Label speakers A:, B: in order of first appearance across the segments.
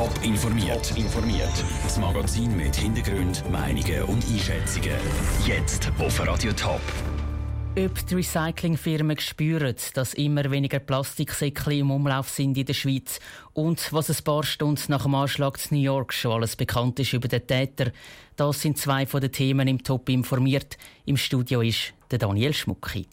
A: Top informiert. informiert. Das Magazin mit Hintergrund, Meinungen und Einschätzungen. Jetzt auf Radio Top.
B: Ob die Recyclingfirmen spüren, dass immer weniger Plastiksäckchen im Umlauf sind in der Schweiz und was ein paar Stunden nach dem Anschlag in New York schon alles bekannt ist über den Täter, das sind zwei von den Themen im Top informiert. Im Studio ist der Daniel Schmucki.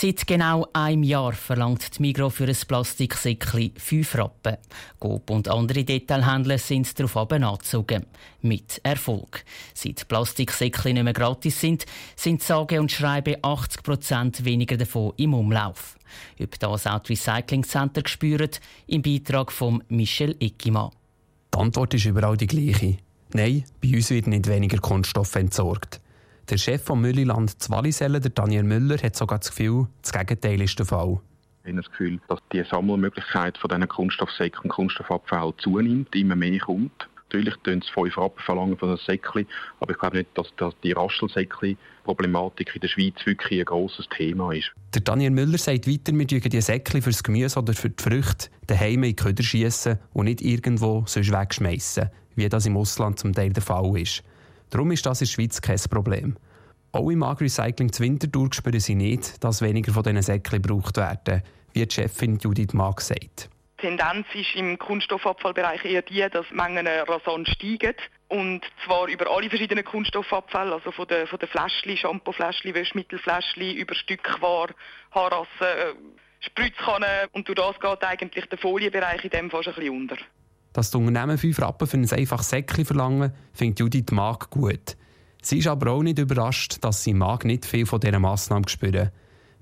B: Seit genau einem Jahr verlangt die Migro für ein Plastiksäckchen 5 Rappen. Coop und andere Detailhändler sind darauf angezogen. Mit Erfolg. Seit Plastiksäckchen nicht mehr gratis sind, sind sage und schreibe 80 Prozent weniger davon im Umlauf. Ob das auch die Recycling Center spüren, im Beitrag von Michel Eckimann.
C: Die Antwort ist überall die gleiche. Nein, bei uns wird nicht weniger Kunststoff entsorgt. Der Chef vom Mülliland Zwallisellen, der Daniel Müller, hat sogar das Gefühl, das Gegenteil ist der Fall.
D: Ich habe das Gefühl, dass die Sammelmöglichkeit von diesen Kunststoffsäcken und Kunststoffabfällen zunimmt, immer mehr kommt. Natürlich tun sie 5 Rappen verlangen von einem Säckchen, aber ich glaube nicht, dass, die Raschelsäckchen-Problematik in der Schweiz wirklich ein grosses Thema ist.
C: Der Daniel Müller sagt weiter, wir dürfen die Säckchen für das Gemüse oder für die Früchte daheim in die Köder schiessen und nicht irgendwo sonst wegschmeißen, wie das im Ausland zum Teil der Fall ist. Darum ist das in der Schweiz kein Problem. Auch im Agri-Recycling Winterthur spüren sie nicht, dass weniger von diesen Säckchen gebraucht werden, wie die Chefin Judith Mag sagt.
E: Die Tendenz ist im Kunststoffabfallbereich eher die, dass Mengen rasant steigen. Und zwar über alle verschiedenen Kunststoffabfälle, also von den, von den Fläschchen, Shampoofläschchen, Wäschmittelfläschchen, über Stückware, Haarrassen, äh, Spritzkannen. Und durch das geht eigentlich der Folienbereich in dem schon ein bisschen unter.
C: Dass die Unternehmen 5 Rappen für ein einfaches Säckchen verlangen, findet Judith Mag gut. Sie ist aber auch nicht überrascht, dass sie Mag nicht viel von dieser Massnahme spüren.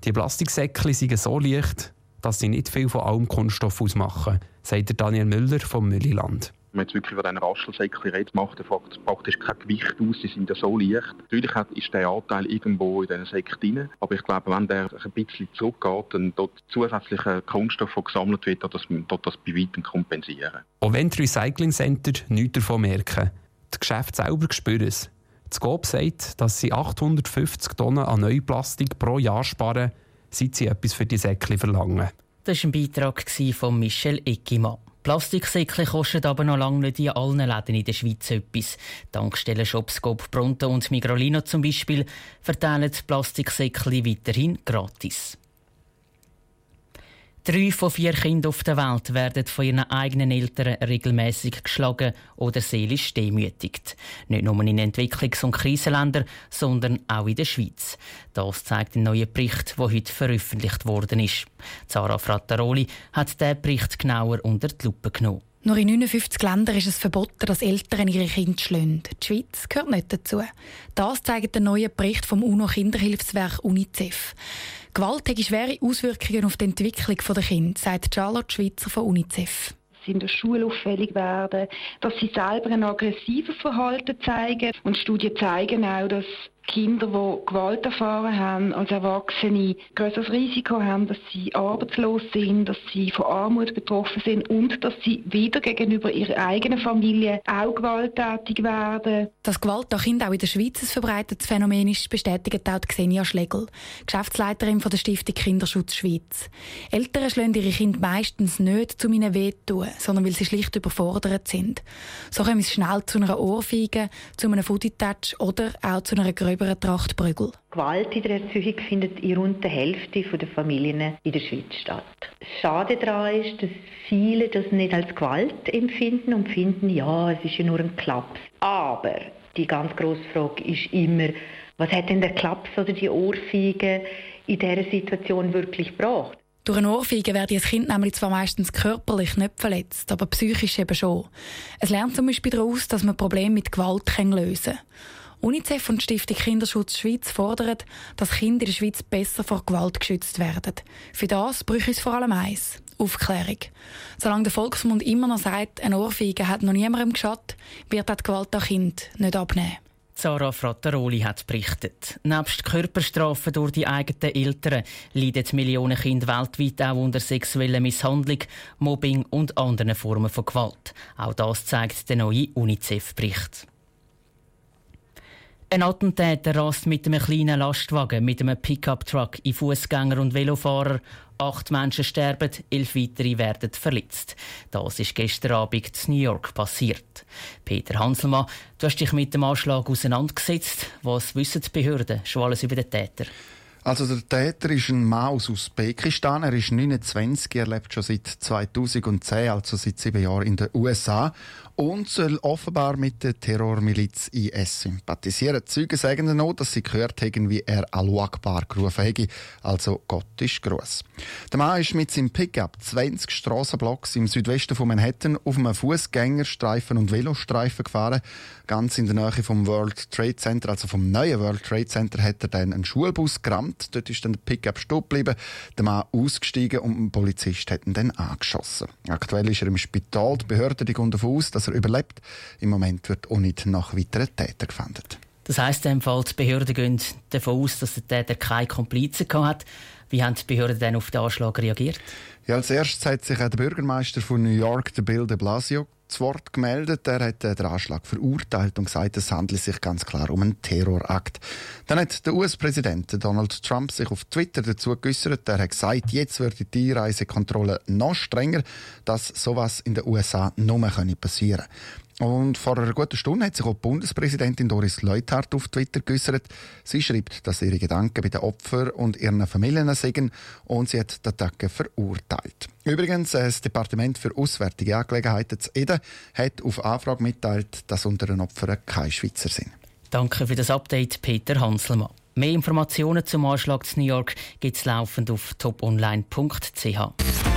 C: Die Plastiksäckchen sind so leicht, dass sie nicht viel von allem Kunststoff ausmachen, sagt Daniel Müller vom Mülliland
D: man jetzt wirklich von diesen Raschelsäckchen redet, macht er praktisch kein Gewicht aus, sie sind ja so leicht. Natürlich ist der Anteil irgendwo in diesen Säcken drin, aber ich glaube, wenn der ein bisschen zurückgeht und dort zusätzlicher Kunststoff, der gesammelt wird, dort das, das bei weitem kompensieren.
C: Auch wenn die Recycling Center nichts davon merken, das Geschäft selber spüren es. Das GOB sagt, dass sie 850 Tonnen an Neuplastik pro Jahr sparen, seit sie etwas für die Säckchen verlangen.
B: Das war ein Beitrag von Michel Eckimann. Plastiksäckchen kosten aber noch lange nicht in allen Läden in der Schweiz etwas. Tankstellen Shops Coop Pronto und Migrolino zum Beispiel verteilen Plastiksäckchen weiterhin gratis. Drei von vier Kindern auf der Welt werden von ihren eigenen Eltern regelmäßig geschlagen oder seelisch demütigt. Nicht nur in Entwicklungs- und Krisenländern, sondern auch in der Schweiz. Das zeigt ein neuer Bericht, der heute veröffentlicht worden ist. Zara Frattaroli hat diesen Bericht genauer unter die Lupe genommen.
F: Nur in 59 Ländern ist es verboten, dass Eltern ihre Kinder schlagen. Die Schweiz gehört nicht dazu. Das zeigt der neue Bericht vom UNO-Kinderhilfswerk UNICEF. Gewalt hat schwere Auswirkungen auf die Entwicklung der Kinder, sagt Charlotte Schweizer von UNICEF
G: sie in der Schule auffällig werden, dass sie selber ein aggressives Verhalten zeigen. Und Studien zeigen auch, dass Kinder, die Gewalt erfahren haben, als Erwachsene größeres Risiko haben, dass sie arbeitslos sind, dass sie von Armut betroffen sind und dass sie wieder gegenüber ihrer eigenen Familie auch gewalttätig werden.
F: Dass Gewalt an Kindern auch in der Schweiz ein verbreitetes Phänomen ist, bestätigt auch Xenia Schlegel, Geschäftsleiterin von der Stiftung Kinderschutz Schweiz. Eltern schlagen ihre Kinder meistens nicht zu ihnen wehtun, sondern weil sie schlicht überfordert sind. So kommen sie schnell zu einer Ohrfeige, zu einem Footy-Touch oder auch zu einer gröberen über Tracht Prügel.
H: Gewalt in der Erziehung findet in rund der Hälfte der Familien in der Schweiz statt. Schade daran ist, dass viele das nicht als Gewalt empfinden und finden, ja, es ist ja nur ein Klaps. Aber die ganz grosse Frage ist immer, was hat denn der Klaps oder die Ohrfeige in dieser Situation wirklich gebracht?
F: Durch eine Ohrfeige werde das Kind nämlich zwar meistens körperlich nicht verletzt, aber psychisch eben schon. Es lernt zum Beispiel daraus, dass man Probleme mit Gewalt lösen kann. UNICEF und Stiftung Kinderschutz Schweiz fordern, dass Kinder in der Schweiz besser vor Gewalt geschützt werden. Für das bräuchte es vor allem eins. Aufklärung. Solange der Volksmund immer noch sagt, eine Ohrfeige hat noch niemandem geschadet, wird die Gewalt an Kind nicht abnehmen.
B: Sarah Frattaroli hat berichtet. Nebst Körperstrafen durch die eigenen Eltern leiden Millionen Kinder weltweit auch unter sexueller Misshandlung, Mobbing und anderen Formen von Gewalt. Auch das zeigt der neue UNICEF-Bericht. Ein Attentäter rast mit einem kleinen Lastwagen mit einem Pickup-Truck in Fußgänger und Velofahrer. Acht Menschen sterben, elf weitere werden verletzt. Das ist gestern Abend in New York passiert. Peter Hanselmann, du hast dich mit dem Anschlag auseinandergesetzt. Was wissen die Behörden schon alles über den Täter?
I: Also der Täter ist ein Mann aus Usbekistan. Er ist 29, er lebt schon seit 2010, also seit sieben Jahren in den USA und soll offenbar mit der Terrormiliz IS sympathisieren. Die Zeugen sagen noch, dass sie gehört haben, wie er Alu Akbar gerufen hätte, also Gott ist gross. Der Mann ist mit seinem Pickup 20 Strassenblocks im Südwesten von Manhattan auf einem Fußgängerstreifen und Velostreifen gefahren. Ganz in der Nähe vom World Trade Center, also vom neuen World Trade Center, hat er dann einen Schulbus gerammt. Dort ist dann der Pickup stehen geblieben, der Mann ausgestiegen und ein Polizist hat ihn dann angeschossen. Aktuell ist er im Spital. Die Behörden gehen davon aus, dass er überlebt. Im Moment wird auch nicht nach weiteren Tätern gefunden.
B: Das heisst in dem Fall, die Behörden gehen davon aus, dass der Täter keine Komplizen hat. Wie haben die Behörden denn auf den Anschlag reagiert?
I: Ja, als erstes hat sich der Bürgermeister von New York, der Bill de Blasio, zu Wort gemeldet. Er hat den Anschlag verurteilt und gesagt, es handelt sich ganz klar um einen Terrorakt. Dann hat der US-Präsident Donald Trump sich auf Twitter dazu geäußert. Er hat gesagt, jetzt wird die Einreisekontrolle noch strenger, dass sowas in den USA nur passieren kann. Und vor einer guten Stunde hat sich auch die Bundespräsidentin Doris Leuthard auf Twitter geäußert. Sie schreibt, dass ihre Gedanken bei den Opfern und ihren Familien sind und sie hat die Attacke verurteilt. Übrigens, das Departement für Auswärtige Angelegenheiten zu Eden hat auf Anfrage mitteilt, dass unter den Opfern keine Schweizer sind.
B: Danke für das Update, Peter Hanselmann. Mehr Informationen zum Anschlag zu New York gibt es laufend auf toponline.ch.